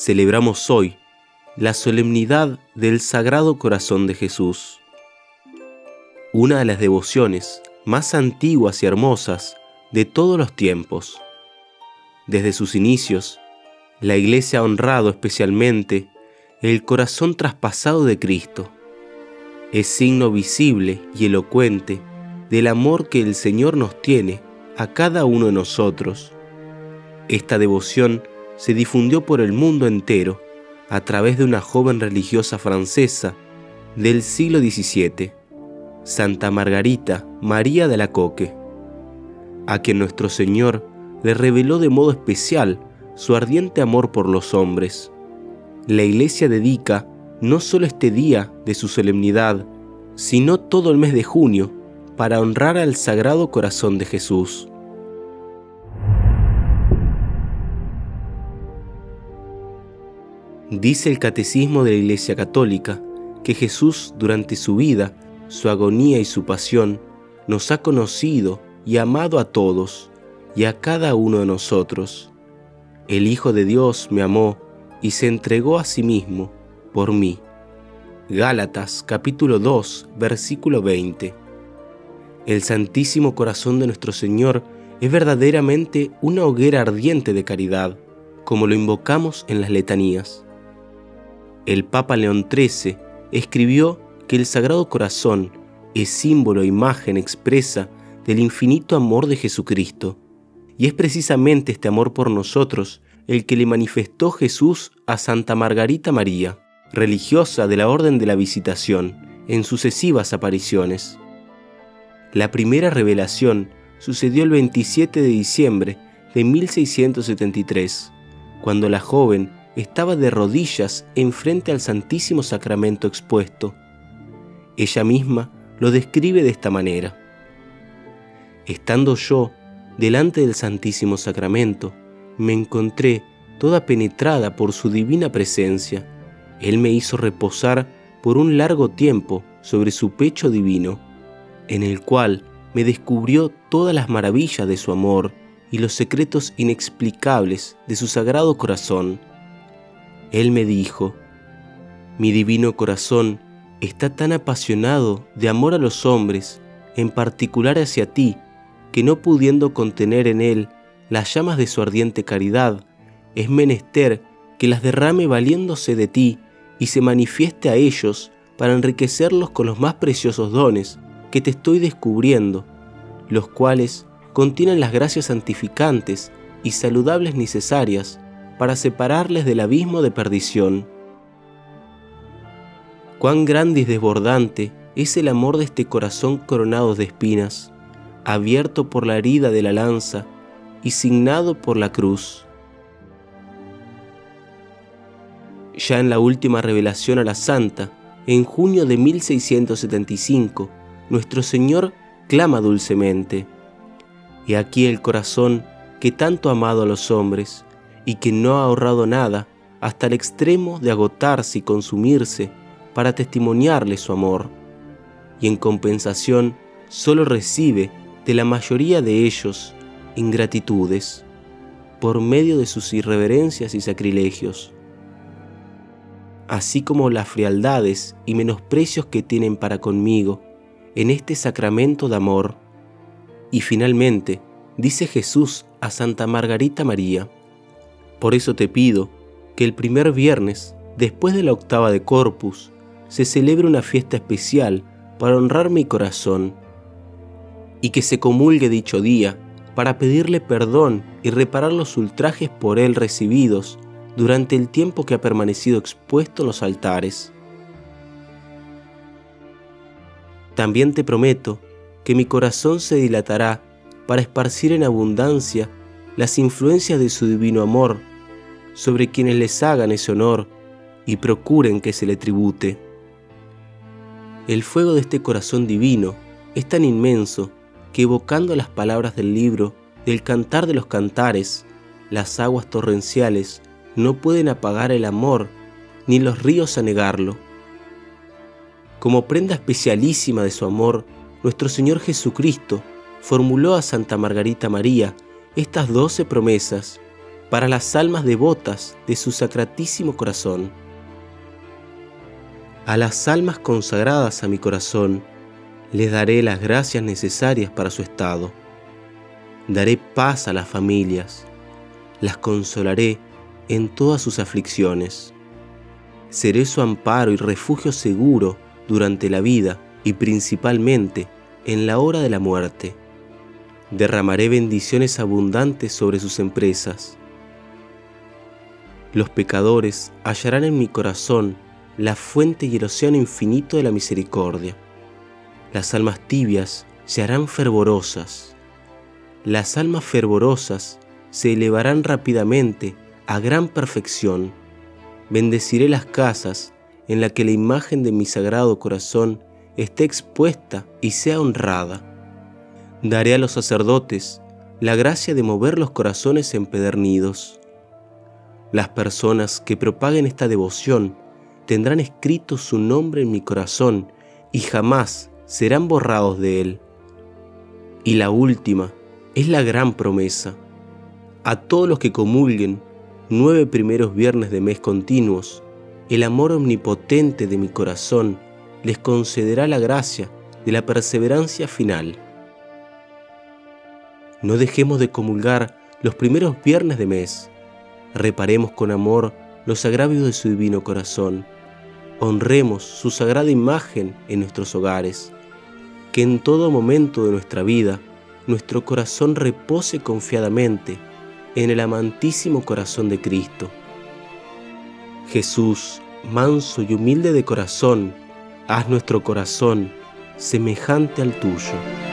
celebramos hoy la solemnidad del Sagrado Corazón de Jesús, una de las devociones más antiguas y hermosas de todos los tiempos. Desde sus inicios, la Iglesia ha honrado especialmente el corazón traspasado de Cristo. Es signo visible y elocuente del amor que el Señor nos tiene a cada uno de nosotros. Esta devoción se difundió por el mundo entero a través de una joven religiosa francesa del siglo XVII, Santa Margarita María de la Coque, a quien nuestro Señor le reveló de modo especial su ardiente amor por los hombres. La Iglesia dedica no solo este día de su solemnidad, sino todo el mes de junio para honrar al Sagrado Corazón de Jesús. Dice el Catecismo de la Iglesia Católica que Jesús durante su vida, su agonía y su pasión nos ha conocido y amado a todos y a cada uno de nosotros. El Hijo de Dios me amó y se entregó a sí mismo por mí. Gálatas capítulo 2 versículo 20. El Santísimo Corazón de nuestro Señor es verdaderamente una hoguera ardiente de caridad, como lo invocamos en las letanías el Papa León XIII escribió que el Sagrado Corazón es símbolo e imagen expresa del infinito amor de Jesucristo. Y es precisamente este amor por nosotros el que le manifestó Jesús a Santa Margarita María, religiosa de la Orden de la Visitación, en sucesivas apariciones. La primera revelación sucedió el 27 de diciembre de 1673, cuando la joven estaba de rodillas enfrente al Santísimo Sacramento expuesto. Ella misma lo describe de esta manera. Estando yo delante del Santísimo Sacramento, me encontré toda penetrada por su divina presencia. Él me hizo reposar por un largo tiempo sobre su pecho divino, en el cual me descubrió todas las maravillas de su amor y los secretos inexplicables de su sagrado corazón él me dijo, mi divino corazón está tan apasionado de amor a los hombres, en particular hacia ti, que no pudiendo contener en él las llamas de su ardiente caridad, es menester que las derrame valiéndose de ti y se manifieste a ellos para enriquecerlos con los más preciosos dones que te estoy descubriendo, los cuales contienen las gracias santificantes y saludables necesarias para separarles del abismo de perdición. Cuán grande y desbordante es el amor de este corazón coronado de espinas, abierto por la herida de la lanza y signado por la cruz. Ya en la última revelación a la Santa, en junio de 1675, nuestro Señor clama dulcemente, y aquí el corazón que tanto ha amado a los hombres, y que no ha ahorrado nada hasta el extremo de agotarse y consumirse para testimoniarle su amor, y en compensación solo recibe de la mayoría de ellos ingratitudes por medio de sus irreverencias y sacrilegios, así como las frialdades y menosprecios que tienen para conmigo en este sacramento de amor. Y finalmente, dice Jesús a Santa Margarita María, por eso te pido que el primer viernes, después de la octava de Corpus, se celebre una fiesta especial para honrar mi corazón y que se comulgue dicho día para pedirle perdón y reparar los ultrajes por él recibidos durante el tiempo que ha permanecido expuesto en los altares. También te prometo que mi corazón se dilatará para esparcir en abundancia las influencias de su divino amor sobre quienes les hagan ese honor y procuren que se le tribute. El fuego de este corazón divino es tan inmenso que evocando las palabras del libro del cantar de los cantares, las aguas torrenciales no pueden apagar el amor ni los ríos anegarlo. Como prenda especialísima de su amor, nuestro Señor Jesucristo formuló a Santa Margarita María estas doce promesas para las almas devotas de su sacratísimo corazón. A las almas consagradas a mi corazón les daré las gracias necesarias para su estado. Daré paz a las familias, las consolaré en todas sus aflicciones. Seré su amparo y refugio seguro durante la vida y principalmente en la hora de la muerte. Derramaré bendiciones abundantes sobre sus empresas. Los pecadores hallarán en mi corazón la fuente y el océano infinito de la misericordia. Las almas tibias se harán fervorosas. Las almas fervorosas se elevarán rápidamente a gran perfección. Bendeciré las casas en las que la imagen de mi sagrado corazón esté expuesta y sea honrada. Daré a los sacerdotes la gracia de mover los corazones empedernidos. Las personas que propaguen esta devoción tendrán escrito su nombre en mi corazón y jamás serán borrados de él. Y la última es la gran promesa. A todos los que comulguen nueve primeros viernes de mes continuos, el amor omnipotente de mi corazón les concederá la gracia de la perseverancia final. No dejemos de comulgar los primeros viernes de mes. Reparemos con amor los agravios de su divino corazón. Honremos su sagrada imagen en nuestros hogares. Que en todo momento de nuestra vida nuestro corazón repose confiadamente en el amantísimo corazón de Cristo. Jesús, manso y humilde de corazón, haz nuestro corazón semejante al tuyo.